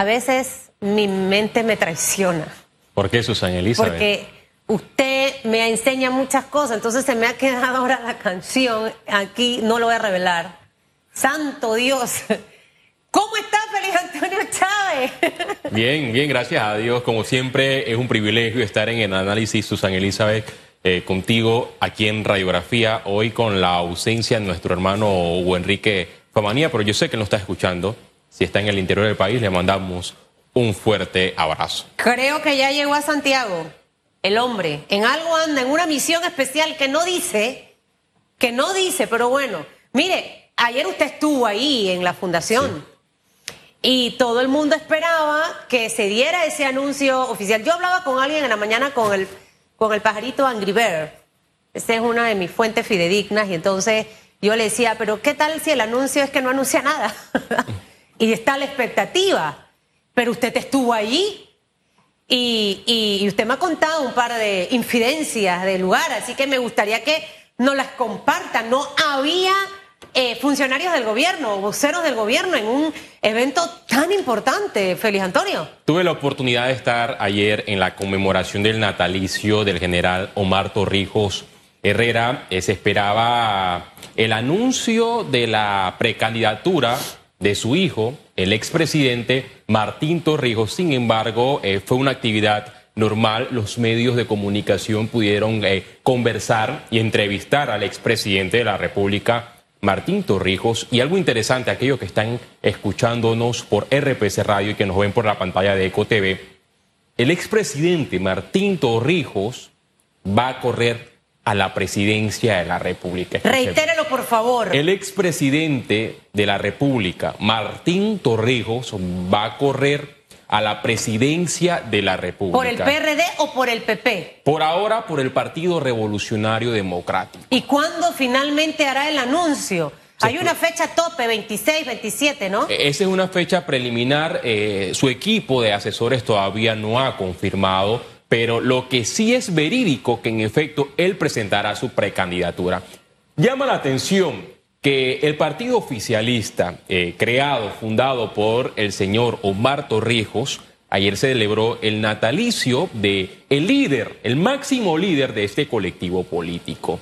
a veces mi mente me traiciona. ¿Por qué, Susana Elizabeth? Porque usted me enseña muchas cosas, entonces se me ha quedado ahora la canción, aquí no lo voy a revelar. Santo Dios. ¿Cómo está Feliz Antonio Chávez? Bien, bien, gracias a Dios. Como siempre, es un privilegio estar en el análisis, Susana Elizabeth, eh, contigo aquí en Radiografía, hoy con la ausencia de nuestro hermano Hugo Enrique Famanía, pero yo sé que lo está escuchando. Si está en el interior del país, le mandamos un fuerte abrazo. Creo que ya llegó a Santiago, el hombre. En algo anda, en una misión especial que no dice, que no dice, pero bueno, mire, ayer usted estuvo ahí en la fundación. Y todo el mundo esperaba que se diera ese anuncio oficial. Yo hablaba con alguien en la mañana con el, con el pajarito Angry Bear. Esa es una de mis fuentes fidedignas. Y entonces yo le decía, pero ¿qué tal si el anuncio es que no anuncia nada? y está la expectativa. Pero usted estuvo y, y, usted me ha contado un par de infidencias del lugar, así que me gustaría que nos las comparta. No había eh, funcionarios del gobierno, voceros del gobierno en un evento tan importante, Félix Antonio. Tuve la oportunidad de estar ayer en la conmemoración del natalicio del general Omar Torrijos Herrera. Eh, se esperaba el anuncio de la precandidatura de su hijo, el expresidente Martín Torrijos. Sin embargo, eh, fue una actividad normal. Los medios de comunicación pudieron conversar y entrevistar al expresidente de la República Martín Torrijos. Y algo interesante, aquellos que están escuchándonos por RPC Radio y que nos ven por la pantalla de Eco TV, el expresidente Martín Torrijos va a correr a la presidencia de la República. Reitérelo, por favor. El expresidente de la República, Martín Torrijos, va a correr a la presidencia de la República. ¿Por el PRD o por el PP? Por ahora, por el Partido Revolucionario Democrático. ¿Y cuándo finalmente hará el anuncio? Hay una fecha tope, 26, 27, ¿no? E-, esa es una fecha preliminar. Eh, su equipo de asesores todavía no ha confirmado, pero lo que sí es verídico que en efecto él presentará su precandidatura. Llama la atención que el partido oficialista, eh, creado, fundado por el señor Omar Torrijos, ayer se celebró el natalicio de el líder, el máximo líder de este colectivo político.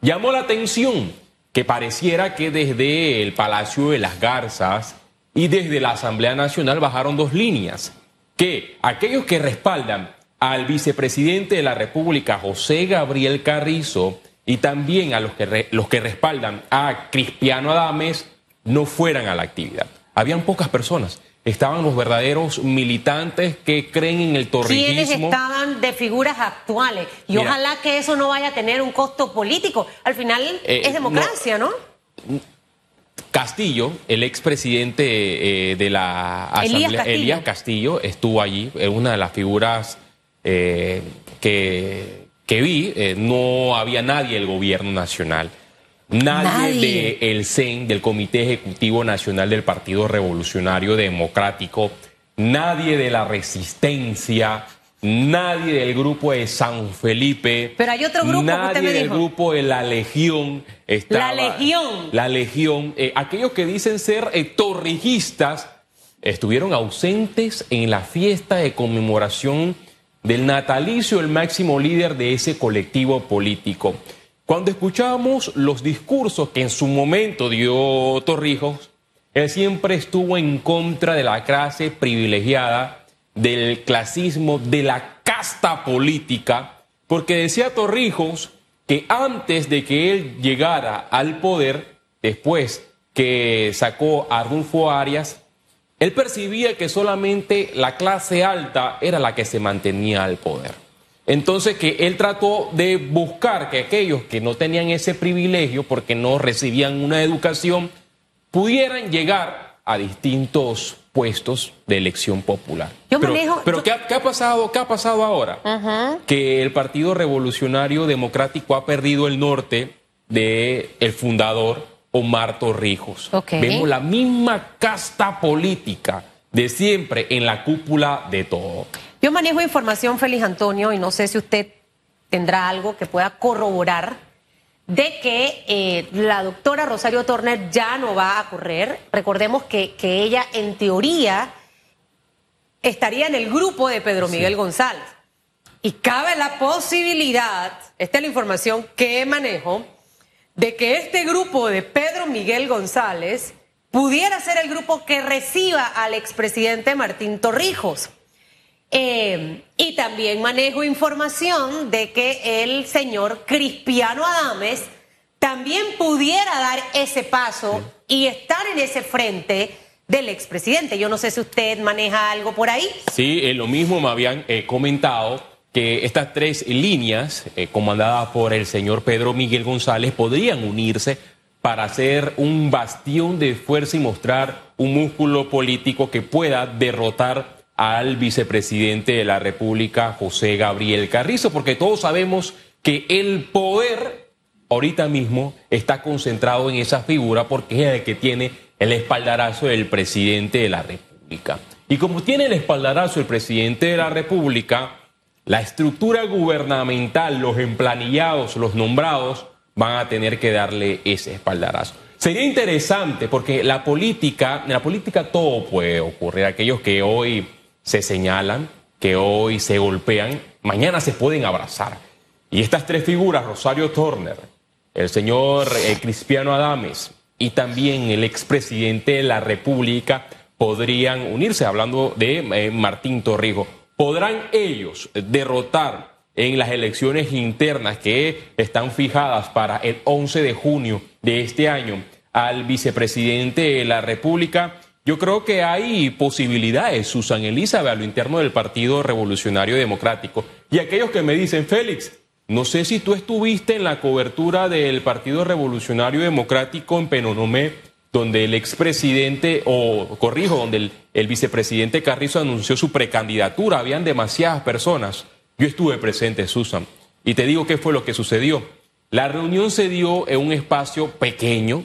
Llamó la atención que pareciera que desde el Palacio de las Garzas y desde la Asamblea Nacional bajaron dos líneas, que aquellos que respaldan al vicepresidente de la República, José Gabriel Carrizo, y también a los que, los que respaldan a Cristiano Adames no fueran a la actividad. Habían pocas personas. Estaban los verdaderos militantes que creen en el torrijismo. ¿Quiénes estaban de figuras actuales? Y ojalá que eso no vaya a tener un costo político. Al final eh, es democracia, ¿no? Castillo, el expresidente eh, de la Asamblea, Elías Castillo. estuvo allí, es una de las figuras eh, que que vi, eh, no había nadie del gobierno nacional, nadie, del CEN, del Comité Ejecutivo Nacional del Partido Revolucionario Democrático, nadie de la Resistencia, nadie del grupo de San Felipe. Pero hay otro grupo nadie que usted del grupo de la Legión. la Legión. La Legión. Eh, aquellos que dicen ser torrijistas estuvieron ausentes en la fiesta de conmemoración del natalicio el máximo líder de ese colectivo político. Cuando escuchamos los discursos que en su momento dio Torrijos, él siempre estuvo en contra de la clase privilegiada, del clasismo, de la casta política, porque decía Torrijos que antes de que él llegara al poder, después que sacó a Arnulfo Arias, él percibía que solamente la clase alta era la que se mantenía al poder. Entonces que él trató de buscar que aquellos que no tenían ese privilegio porque no recibían una educación pudieran llegar a distintos puestos de elección popular. pero, ¿qué, ha, pasado, ¿qué ha pasado ahora? Que el Partido Revolucionario Democrático ha perdido el norte del el fundador Omar Torrijos. Vemos la misma casta política de siempre en la cúpula de todo. Yo manejo información, Félix Antonio, y no sé si usted tendrá algo que pueda corroborar de que eh, la doctora Rosario Torner ya no va a correr. Recordemos que, que ella, en teoría, estaría en el grupo de Pedro Miguel González. Y cabe la posibilidad, esta es la información que manejo, de que este grupo de Pedro Miguel González pudiera ser el grupo que reciba al expresidente Martín Torrijos. Eh, y también manejo información de que el señor Cristiano Adames también pudiera dar ese paso y estar en ese frente del expresidente. Yo no sé si usted maneja algo por ahí. Sí, eh, lo mismo me habían eh, comentado que estas tres líneas, comandadas por el señor Pedro Miguel González, podrían unirse para hacer un bastión de fuerza y mostrar un músculo político que pueda derrotar al vicepresidente de la República, José Gabriel Carrizo, porque todos sabemos que el poder ahorita mismo está concentrado en esa figura porque es el que tiene el espaldarazo del presidente de la República. Y como tiene el espaldarazo el presidente de la República, la estructura gubernamental, los emplanillados, los nombrados, van a tener que darle ese espaldarazo. Sería interesante porque la política, en la política todo puede ocurrir. Aquellos que hoy se señalan, que hoy se golpean, mañana se pueden abrazar. Y estas tres figuras, Rosario Turner, el señor eh, Cristiano Adames y también el expresidente de la República, podrían unirse, hablando de eh, Martín Torrijos. ¿Podrán ellos derrotar en las elecciones internas que están fijadas para el 11 de junio de este año al vicepresidente de la República? Yo creo que hay posibilidades, Susan Elizabeth, a lo interno del Partido Revolucionario Democrático. Y aquellos que me dicen, Félix, no sé si tú estuviste en la cobertura del Partido Revolucionario Democrático en Penonomé, donde el expresidente, o corrijo, donde el, vicepresidente Carrizo anunció su precandidatura. Habían demasiadas personas. Yo estuve presente, Susan. Y te digo qué fue lo que sucedió. La reunión se dio en un espacio pequeño,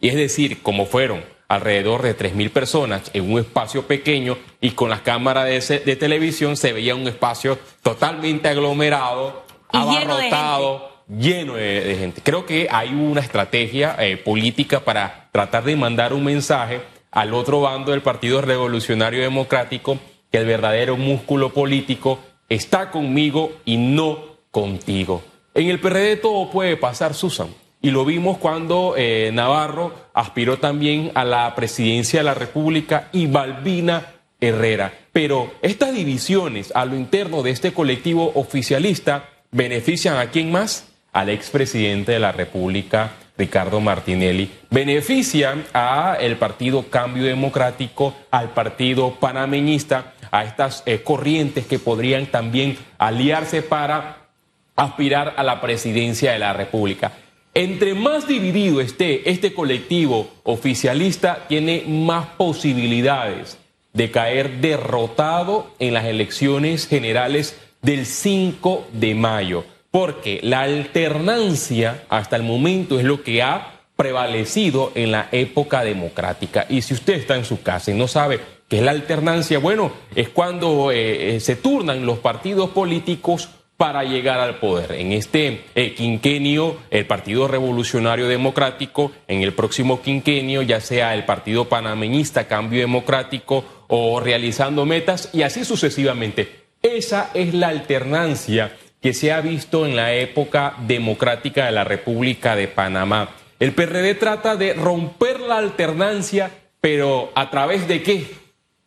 y es decir, como fueron alrededor de 3.000 personas en un espacio pequeño y con las cámaras de, televisión se veía un espacio totalmente aglomerado, abarrotado, lleno de, gente. Creo que hay una estrategia eh, política para tratar de mandar un mensaje al otro bando del Partido Revolucionario Democrático que el verdadero músculo político está conmigo y no contigo. En el PRD todo puede pasar, Susan. Y lo vimos cuando eh, Navarro aspiró también a la presidencia de la República y Balbina Herrera. Pero estas divisiones a lo interno de este colectivo oficialista benefician a quién más? Al expresidente de la República, Ricardo Martinelli. Benefician a el Partido Cambio Democrático, al Partido Panameñista, a estas eh, corrientes que podrían también aliarse para aspirar a la presidencia de la República. Entre más dividido esté este colectivo oficialista, tiene más posibilidades de caer derrotado en las elecciones generales del 5 de mayo, porque la alternancia hasta el momento es lo que ha prevalecido en la época democrática. Y si usted está en su casa y no sabe qué es la alternancia, bueno, es cuando eh, eh, se turnan los partidos políticos para llegar al poder. En este eh, quinquenio, el Partido Revolucionario Democrático, en el próximo quinquenio, ya sea el Partido Panameñista Cambio Democrático o realizando metas y así sucesivamente. Esa es la alternancia que se ha visto en la época democrática de la República de Panamá. El PRD trata de romper la alternancia, pero ¿a través de qué?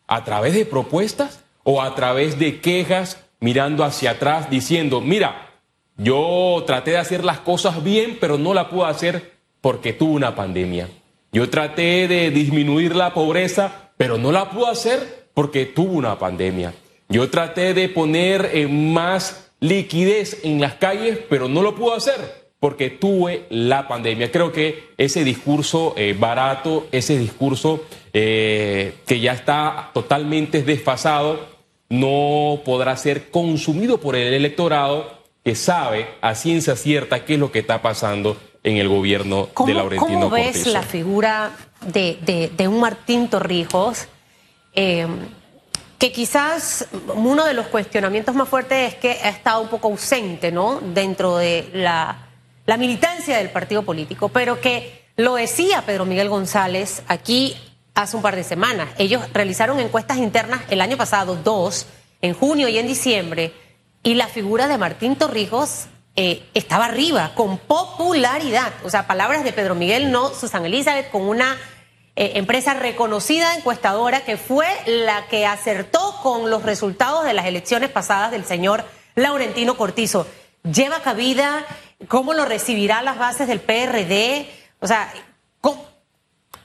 ¿A través de propuestas o a través de quejas mirando hacia atrás diciendo, mira, yo traté de hacer las cosas bien, pero no la pude hacer porque tuve una pandemia. Yo traté de disminuir la pobreza, pero no la pude hacer porque tuve una pandemia. Yo traté de poner eh, más liquidez en las calles, pero no lo pude hacer porque tuve la pandemia. Creo que ese discurso eh, barato, ese discurso eh, que ya está totalmente desfasado, no podrá ser consumido por el electorado que sabe a ciencia cierta qué es lo que está pasando en el gobierno de Laurentino ¿Cómo ves la figura de, un Martín Torrijos? Eh, que quizás uno de los cuestionamientos más fuertes es que ha estado un poco ausente, ¿no? Dentro de la, militancia del partido político, pero que lo decía Pedro Miguel González aquí hace un par de semanas. Ellos realizaron encuestas internas el año pasado, dos, en junio y en diciembre, y la figura de Martín Torrijos eh, estaba arriba, con popularidad. O sea, palabras de Pedro Miguel, no Susan Elizabeth, con una eh, empresa reconocida encuestadora que fue la que acertó con los resultados de las elecciones pasadas del señor Laurentino Cortizo. ¿Lleva cabida? ¿Cómo lo recibirá las bases del PRD? O sea,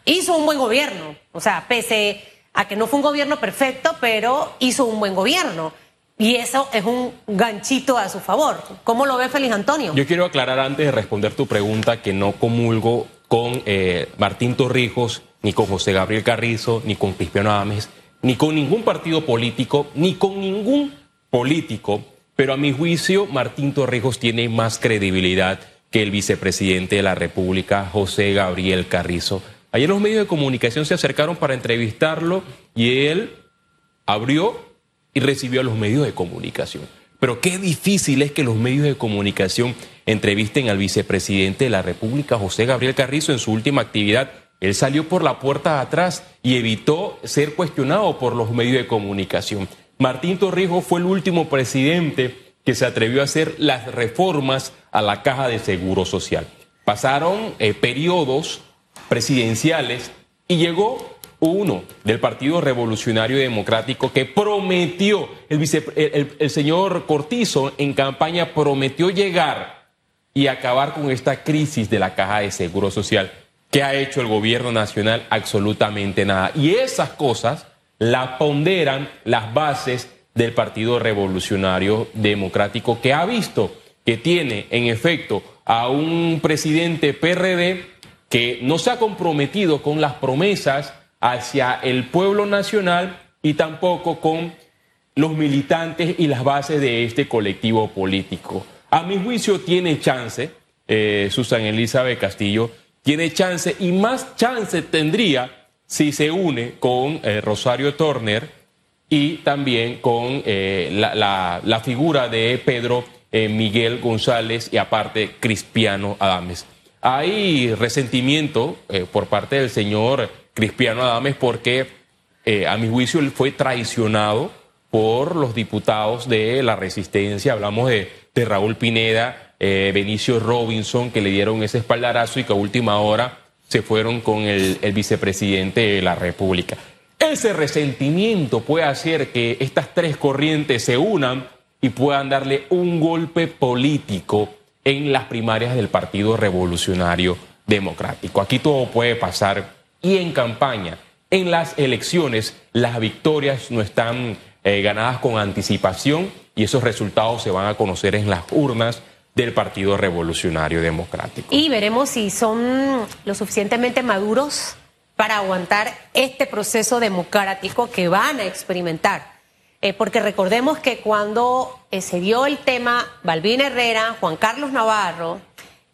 hizo un buen gobierno. O sea, pese a que no fue un gobierno perfecto, pero hizo un buen gobierno. Y eso es un ganchito a su favor. ¿Cómo lo ve Félix Antonio? Yo quiero aclarar antes de responder tu pregunta que no comulgo con eh, Martín Torrijos, ni con José Gabriel Carrizo, ni con Cristiano Adames, ni con ningún partido político, ni con ningún político. Pero a mi juicio, Martín Torrijos tiene más credibilidad que el vicepresidente de la República, José Gabriel Carrizo. Ayer los medios de comunicación se acercaron para entrevistarlo y él abrió y recibió a los medios de comunicación. Pero qué difícil es que los medios de comunicación entrevisten al vicepresidente de la República, José Gabriel Carrizo, en su última actividad. Él salió por la puerta de atrás y evitó ser cuestionado por los medios de comunicación. Martín Torrijos fue el último presidente que se atrevió a hacer las reformas a la caja de seguro social. Pasaron eh, periodos presidenciales y llegó uno del Partido Revolucionario Democrático que prometió, el, el, señor Cortizo en campaña prometió llegar y acabar con esta crisis de la caja de seguro social. ¿Qué ha hecho el gobierno nacional? Absolutamente nada. Y esas cosas las ponderan las bases del Partido Revolucionario Democrático que ha visto que tiene en efecto a un presidente PRD que no se ha comprometido con las promesas hacia el pueblo nacional y tampoco con los militantes y las bases de este colectivo político. A mi juicio tiene chance, eh, Susan Elizabeth Castillo, tiene chance y más chance tendría si se une con eh, Rosario Turner y también con eh, la, figura de Pedro Miguel González y aparte Cristiano Adames. Hay resentimiento por parte del señor Cristiano Adames porque eh, a mi juicio él fue traicionado por los diputados de la resistencia. Hablamos de, Raúl Pineda, eh, Benicio Robinson, que le dieron ese espaldarazo y que a última hora se fueron con el, vicepresidente de la República. Ese resentimiento puede hacer que estas tres corrientes se unan y puedan darle un golpe político en las primarias del Partido Revolucionario Democrático. Aquí todo puede pasar y en campaña. En las elecciones las victorias no están eh, ganadas con anticipación y esos resultados se van a conocer en las urnas del Partido Revolucionario Democrático. Y veremos si son lo suficientemente maduros para aguantar este proceso democrático que van a experimentar. Eh, porque recordemos que cuando eh, se dio el tema Balbín Herrera, Juan Carlos Navarro,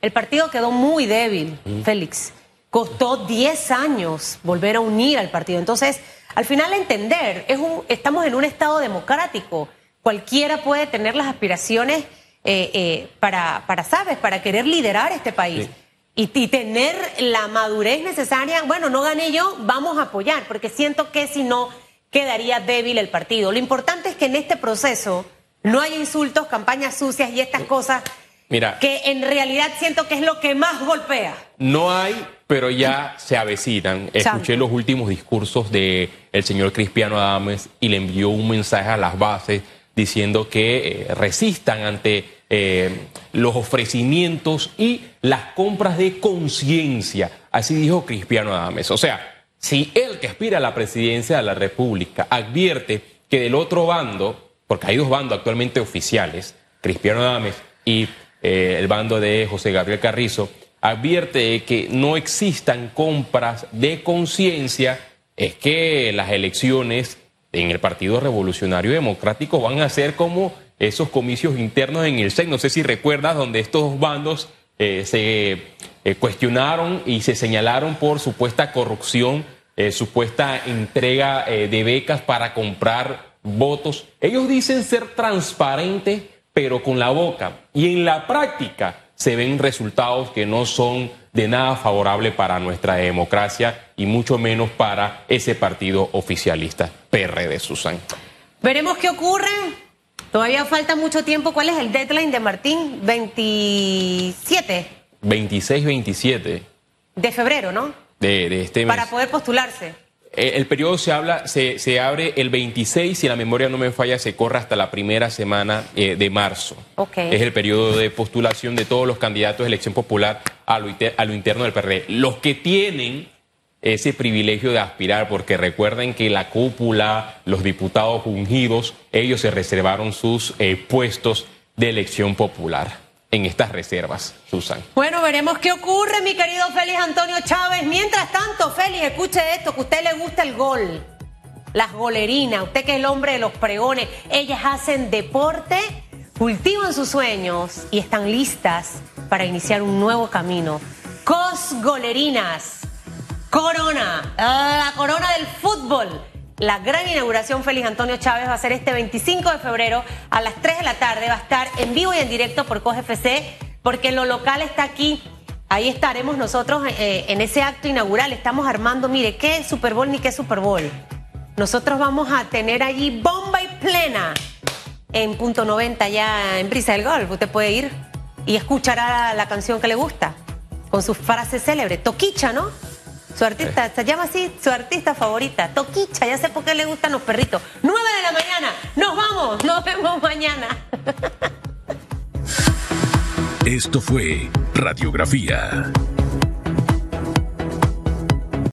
el partido quedó muy débil, Félix. Costó 10 años volver a unir al partido. Entonces, al final entender, es un, estamos en un Estado democrático. Cualquiera puede tener las aspiraciones eh, eh, para, para, ¿sabes?, para querer liderar este país. Y, y, tener la madurez necesaria, bueno, no gané yo, vamos a apoyar, porque siento que si no, quedaría débil el partido. Lo importante es que en este proceso no hay insultos, campañas sucias y estas cosas Mira, que en realidad siento que es lo que más golpea. No hay, pero ya se avecinan. Escuché los últimos discursos del el señor Cristiano Adames y le envió un mensaje a las bases diciendo que eh, resistan ante eh, los ofrecimientos y las compras de conciencia. Así dijo Cristiano Adames. O sea, si él que aspira a la presidencia de la República advierte que del otro bando, porque hay dos bandos actualmente oficiales, Cristiano Adames y eh, el bando de José Gabriel Carrizo, advierte que no existan compras de conciencia, es que las elecciones en el Partido Revolucionario Democrático van a ser como esos comicios internos en el SEC. No sé si recuerdas donde estos bandos eh, se eh, cuestionaron y se señalaron por supuesta corrupción, supuesta entrega de becas para comprar votos. Ellos dicen ser transparentes pero con la boca. Y en la práctica se ven resultados que no son de nada favorable para nuestra democracia y mucho menos para ese partido oficialista, PRD, Susan. Veremos qué ocurre. Todavía falta mucho tiempo. ¿Cuál es el deadline de Martín? 27. 26-27. De febrero, ¿no? De, de este mes. Para poder postularse. Eh, el periodo se, habla, se, se, abre el 26, si la memoria no me falla, se corre hasta la primera semana eh, de marzo. Okay. Es el periodo de postulación de todos los candidatos de elección popular a lo, a lo interno del PRD. Los que tienen ese privilegio de aspirar, porque recuerden que la cúpula, los diputados ungidos, ellos se reservaron sus eh, puestos de elección popular en estas reservas, Susan. Bueno, veremos qué ocurre, mi querido Félix Antonio Chávez. Mientras tanto, Félix, escuche esto, que a usted le gusta el gol. Las golerinas, usted que es el hombre de los pregones, ellas hacen deporte, cultivan sus sueños y están listas para iniciar un nuevo camino. Cos Golerinas, Corona, la corona del fútbol. La gran inauguración Félix Antonio Chávez va a ser este 25 de febrero a las 3 de la tarde. Va a estar en vivo y en directo por COGFC porque lo local está aquí. Ahí estaremos nosotros eh, en ese acto inaugural. Estamos armando, mire, qué Super Bowl ni qué Super Bowl. Nosotros vamos a tener allí bomba y plena en punto 90 ya en Brisa del Golf. Usted puede ir y escuchará la canción que le gusta con su frase célebre. Toquicha, ¿no? Su artista, se llama así, su artista favorita, Toquicha, ya sé por qué le gustan los perritos. 9 de la mañana, nos vamos, nos vemos mañana. Esto fue Radiografía